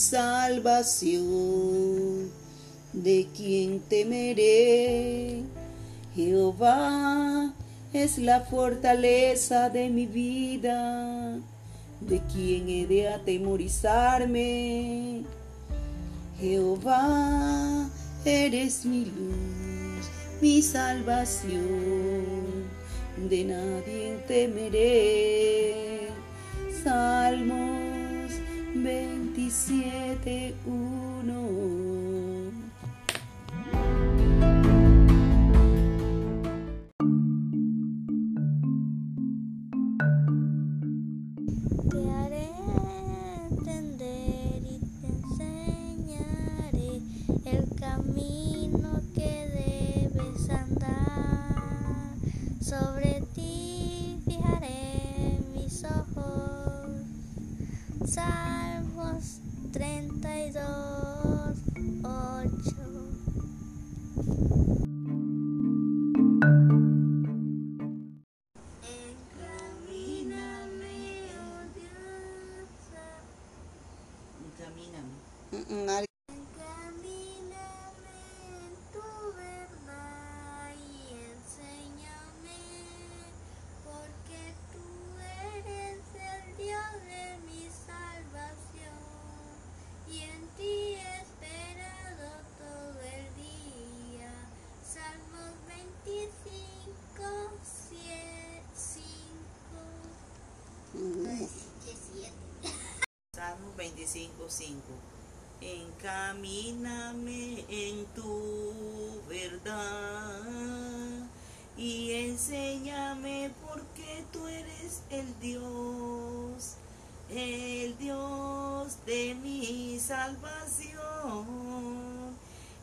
salvación, ¿de quien temeré? Jehová es la fortaleza de mi vida, ¿de quien he de atemorizarme? Jehová, eres mi luz, mi salvación, de nadie temeré. Salmos 27, 1. 25:5 Encamíname en tu verdad y enséñame porque tú eres el Dios, el Dios de mi salvación.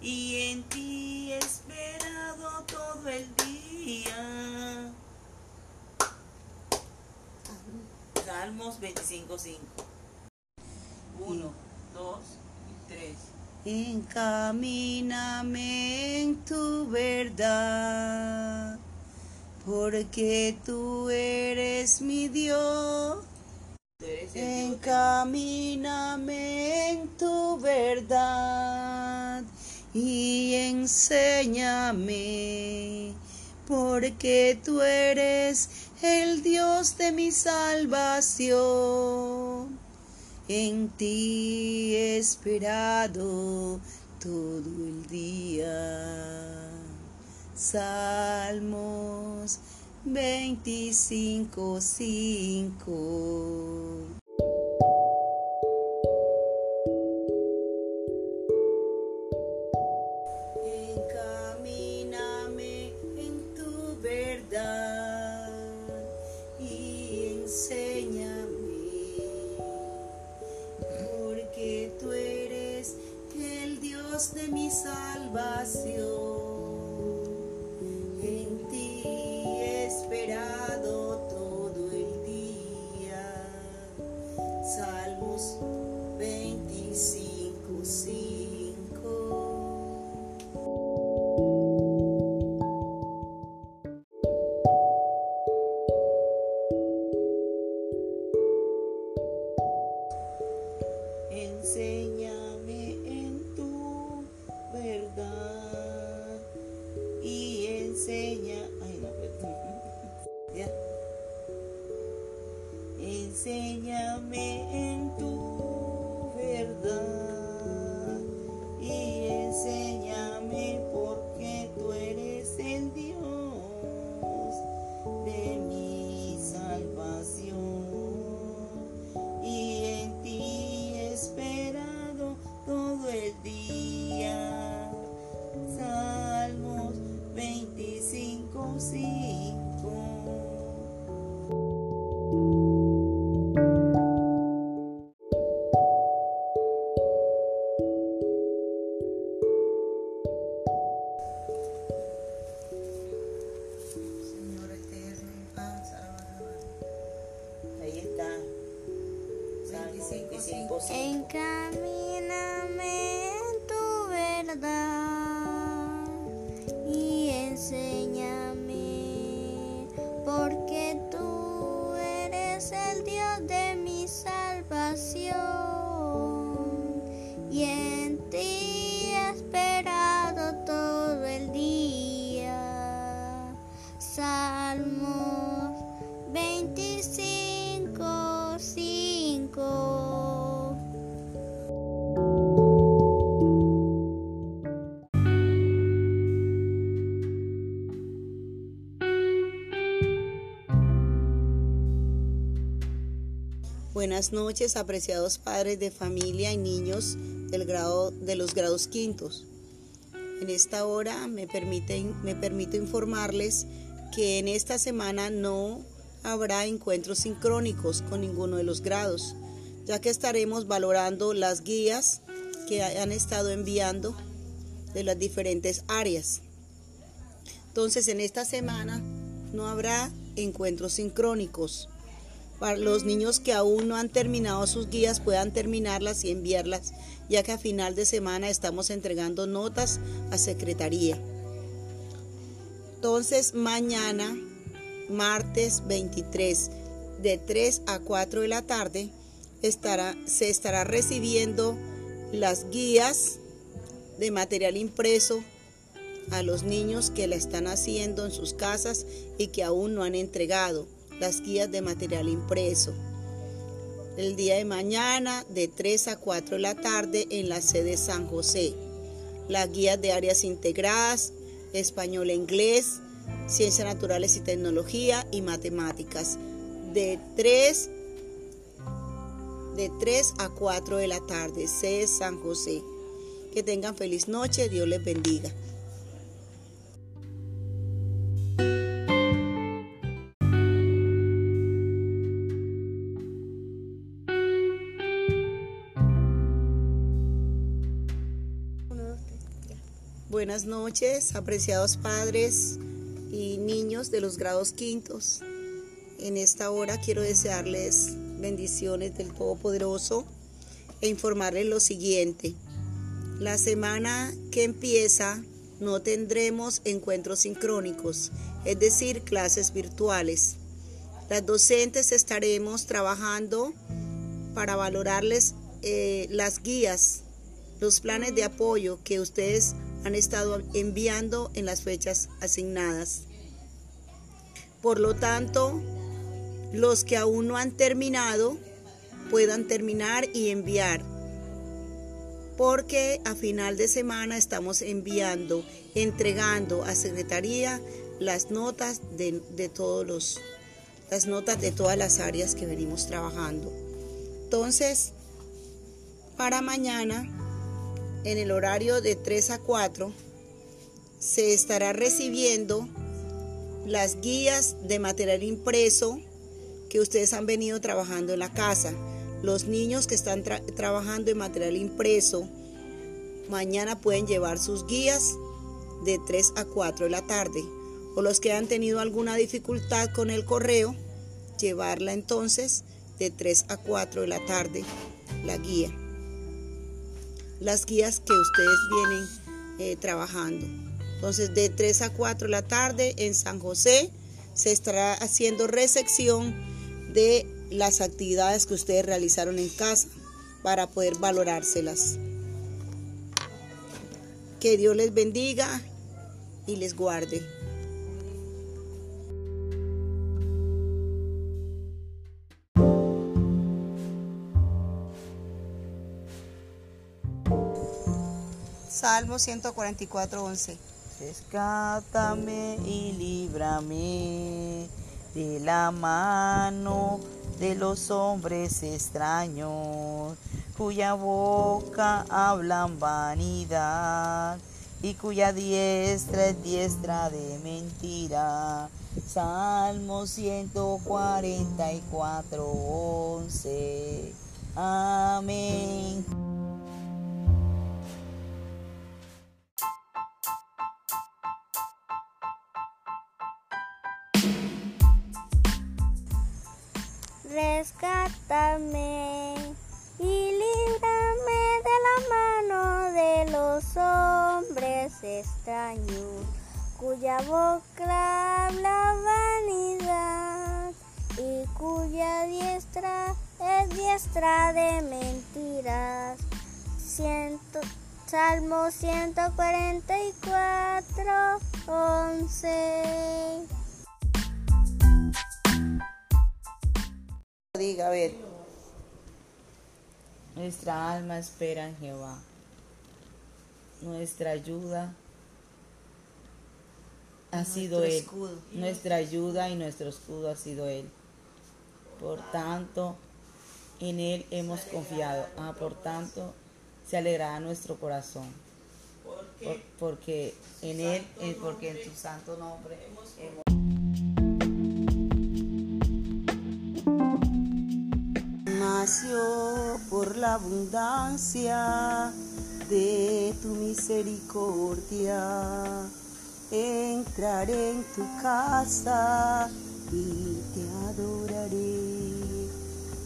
Y en ti he esperado todo el día. Salmos 25:5 1, 2 y 3. Encamíname en tu verdad, porque tú eres mi Dios. Encamíname en tu verdad y enséñame, porque tú eres el Dios de mi salvación. En ti esperado todo el día. Salmos 25, 5. Enséñame en tu verdad y enseña. Ay, no, perdón. Ya. Enséñame Buenas noches, apreciados padres de familia y niños del grado de los grados quintos. En esta hora me, permiten, me permito informarles que en esta semana no habrá encuentros sincrónicos con ninguno de los grados, ya que estaremos valorando las guías que han estado enviando de las diferentes áreas. Entonces, en esta semana no habrá encuentros sincrónicos. Para los niños que aún no han terminado sus guías puedan terminarlas y enviarlas, ya que a final de semana estamos entregando notas a secretaría. Entonces, mañana, martes 23, de 3 a 4 de la tarde, estará, se estará recibiendo las guías de material impreso a los niños que la están haciendo en sus casas y que aún no han entregado las guías de material impreso. El día de mañana de 3 a 4 de la tarde en la sede San José. Las guías de áreas integradas, español e inglés, ciencias naturales y tecnología y matemáticas. De 3, de 3 a 4 de la tarde, sede San José. Que tengan feliz noche, Dios les bendiga. Buenas noches, apreciados padres y niños de los grados quintos. En esta hora quiero desearles bendiciones del Todopoderoso e informarles lo siguiente. La semana que empieza no tendremos encuentros sincrónicos, es decir, clases virtuales. Las docentes estaremos trabajando para valorarles eh, las guías, los planes de apoyo que ustedes han estado enviando en las fechas asignadas. Por lo tanto, los que aún no han terminado puedan terminar y enviar. Porque a final de semana estamos enviando, entregando a Secretaría las notas de, todos los, las notas de todas las áreas que venimos trabajando. Entonces, para mañana en el horario de 3 a 4 se estará recibiendo las guías de material impreso que ustedes han venido trabajando en la casa. Los niños que están trabajando en material impreso mañana pueden llevar sus guías de 3 a 4 de la tarde. O los que han tenido alguna dificultad con el correo, llevarla entonces de 3 a 4 de la tarde, la guía las guías que ustedes vienen eh, trabajando. Entonces, de 3 a 4 de la tarde en San José se estará haciendo recepción de las actividades que ustedes realizaron en casa para poder valorárselas. Que Dios les bendiga y les guarde. Salmo 144, 11. Rescátame y líbrame de la mano de los hombres extraños, cuya boca hablan vanidad y cuya diestra es diestra de mentira. Salmo 144, 11. Amén. Ciento, Salmo 144, 11. Diga, a ver. Nuestra alma espera en Jehová. Nuestra ayuda ha sido Él. escudo. Nuestra ayuda y nuestro escudo ha sido Él. Por tanto, en Él hemos confiado. Ah, por tanto, se alegrará nuestro corazón. Por- porque en Él, eh, porque en su santo nombre hemos Nació por la abundancia de tu misericordia. Entraré en tu casa y te adoraré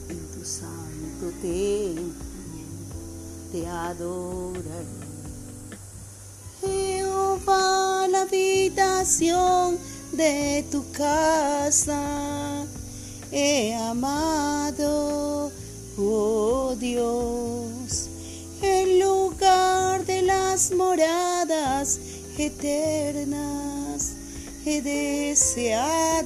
en tu santo templo. Te adoraré. Jehová, la habitación de tu casa. He amado, oh Dios, el lugar de las moradas eternas. He deseado,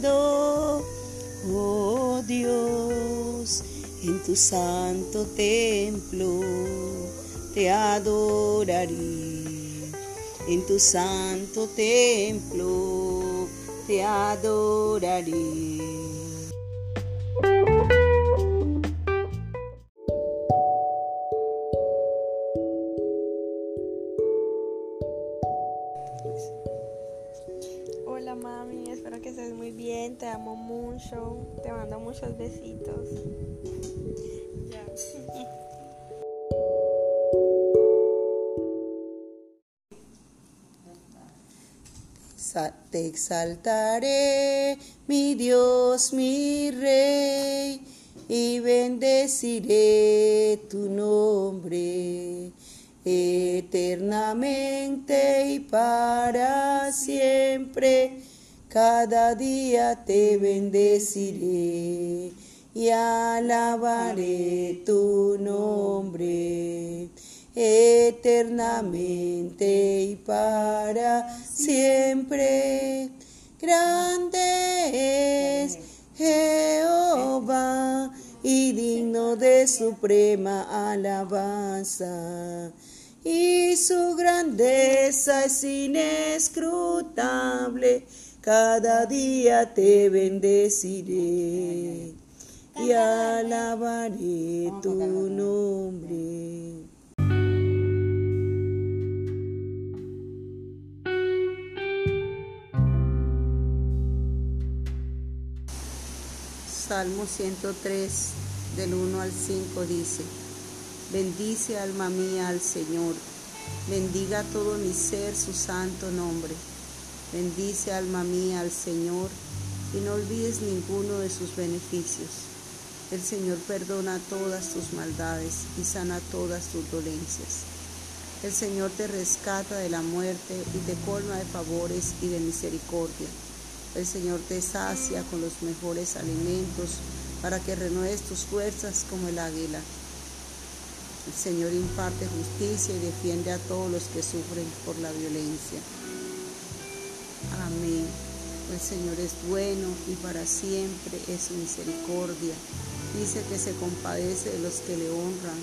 oh Dios, en tu santo templo te adoraré, en tu santo templo te adoraré. Hola mami, espero que estés muy bien, te amo mucho, te mando muchos besitos. Ya. Te exaltaré, mi Dios, mi Rey, y bendeciré tu nombre eternamente y para siempre. Cada día te bendeciré y alabaré tu nombre eternamente y para siempre. Grande es Jehová y digno de suprema alabanza. Y su grandeza es inescrutable. Cada día te bendeciré y alabaré tu nombre. Salmo 103 del 1 al 5 dice, bendice alma mía al Señor, bendiga todo mi ser su santo nombre, bendice alma mía al Señor y no olvides ninguno de sus beneficios. El Señor perdona todas tus maldades y sana todas tus dolencias. El Señor te rescata de la muerte y te colma de favores y de misericordia. El Señor te sacia con los mejores alimentos para que renueves tus fuerzas como el águila. El Señor imparte justicia y defiende a todos los que sufren por la violencia. Amén. El Señor es bueno y para siempre es su misericordia. Dice que se compadece de los que le honran.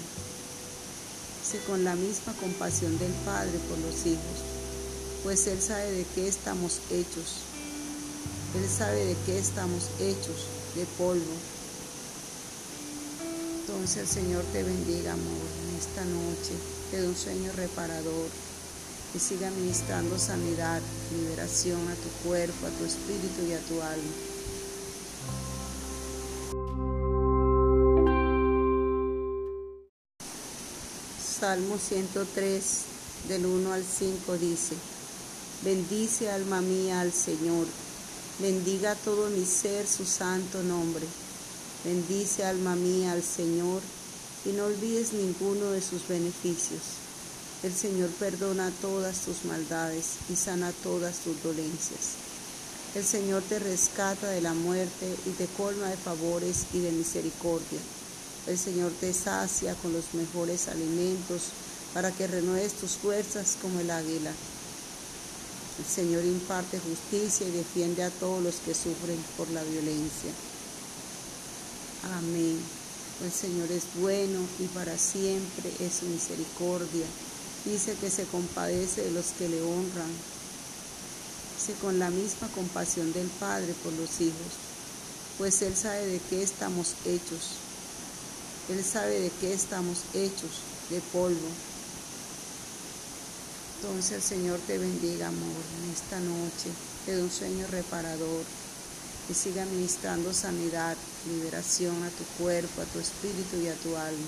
Dice con la misma compasión del Padre por los hijos, pues Él sabe de qué estamos hechos. Él sabe de qué estamos hechos, de polvo. Entonces el Señor te bendiga, amor, en esta noche. Te dé un sueño reparador. Y siga ministrando sanidad, liberación a tu cuerpo, a tu espíritu y a tu alma. Salmo 103 del 1 al 5 dice, bendice alma mía al Señor, bendiga todo mi ser su santo nombre, bendice alma mía al Señor y no olvides ninguno de sus beneficios. El Señor perdona todas tus maldades y sana todas tus dolencias. El Señor te rescata de la muerte y te colma de favores y de misericordia. El Señor te sacia con los mejores alimentos para que renueves tus fuerzas como el águila. El Señor imparte justicia y defiende a todos los que sufren por la violencia. Amén. El Señor es bueno y para siempre es su misericordia. Dice que se compadece de los que le honran. Dice con la misma compasión del Padre por los hijos, pues Él sabe de qué estamos hechos. Él sabe de qué estamos hechos, de polvo. Entonces el Señor te bendiga, amor, en esta noche. Te dé un sueño reparador y siga ministrando sanidad, liberación a tu cuerpo, a tu espíritu y a tu alma.